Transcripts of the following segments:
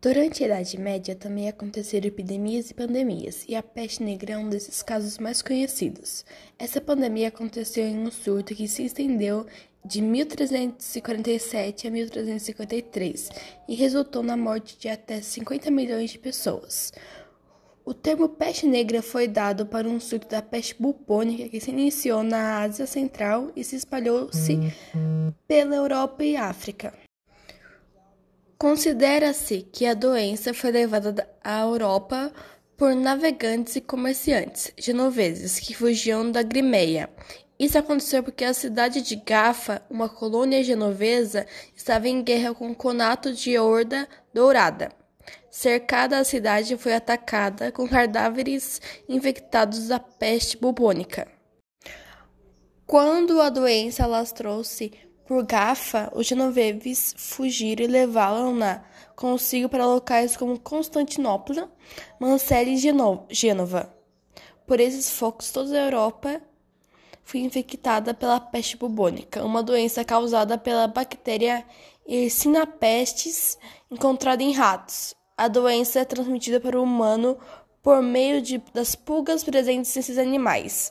Durante a Idade Média também aconteceram epidemias e pandemias, e a peste negra é um desses casos mais conhecidos. Essa pandemia aconteceu em um surto que se estendeu de 1347 a 1353 e resultou na morte de até 50 milhões de pessoas. O termo peste negra foi dado para um surto da peste bubônica que se iniciou na Ásia Central e se espalhou-se pela Europa e África. Considera-se que a doença foi levada à Europa por navegantes e comerciantes genoveses que fugiam da Crimeia. Isso aconteceu porque a cidade de Gafa, uma colônia genovesa, estava em guerra com o conato de Horda Dourada. Cercada, a cidade foi atacada com cadáveres infectados da peste bubônica. Quando a doença alastrou-se por Gafa, os genoveses fugiram e levaram-na consigo para locais como Constantinopla, Mansella e Gênova. Por esses focos, toda a Europa foi infectada pela peste bubônica, uma doença causada pela bactéria Yersinia pestis encontrada em ratos. A doença é transmitida para o humano por meio de, das pulgas presentes nesses animais.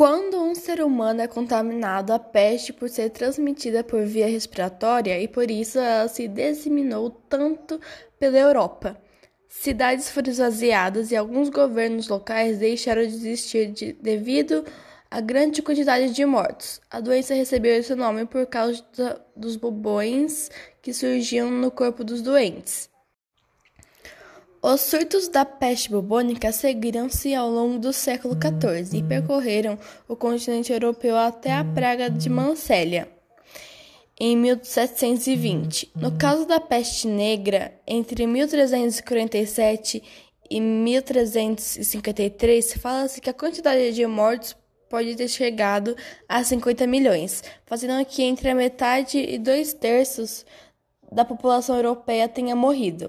Quando um ser humano é contaminado, a peste por ser transmitida por via respiratória e por isso ela se disseminou tanto pela Europa. Cidades foram esvaziadas e alguns governos locais deixaram de existir de, devido à grande quantidade de mortos. A doença recebeu esse nome por causa dos bubões que surgiam no corpo dos doentes. Os surtos da peste bubônica seguiram-se ao longo do século XIV e percorreram o continente europeu até a praga de Mansella, em 1720. No caso da peste negra, entre 1347 e 1353, fala-se que a quantidade de mortos pode ter chegado a 50 milhões, fazendo que entre a metade e dois terços da população europeia tenha morrido.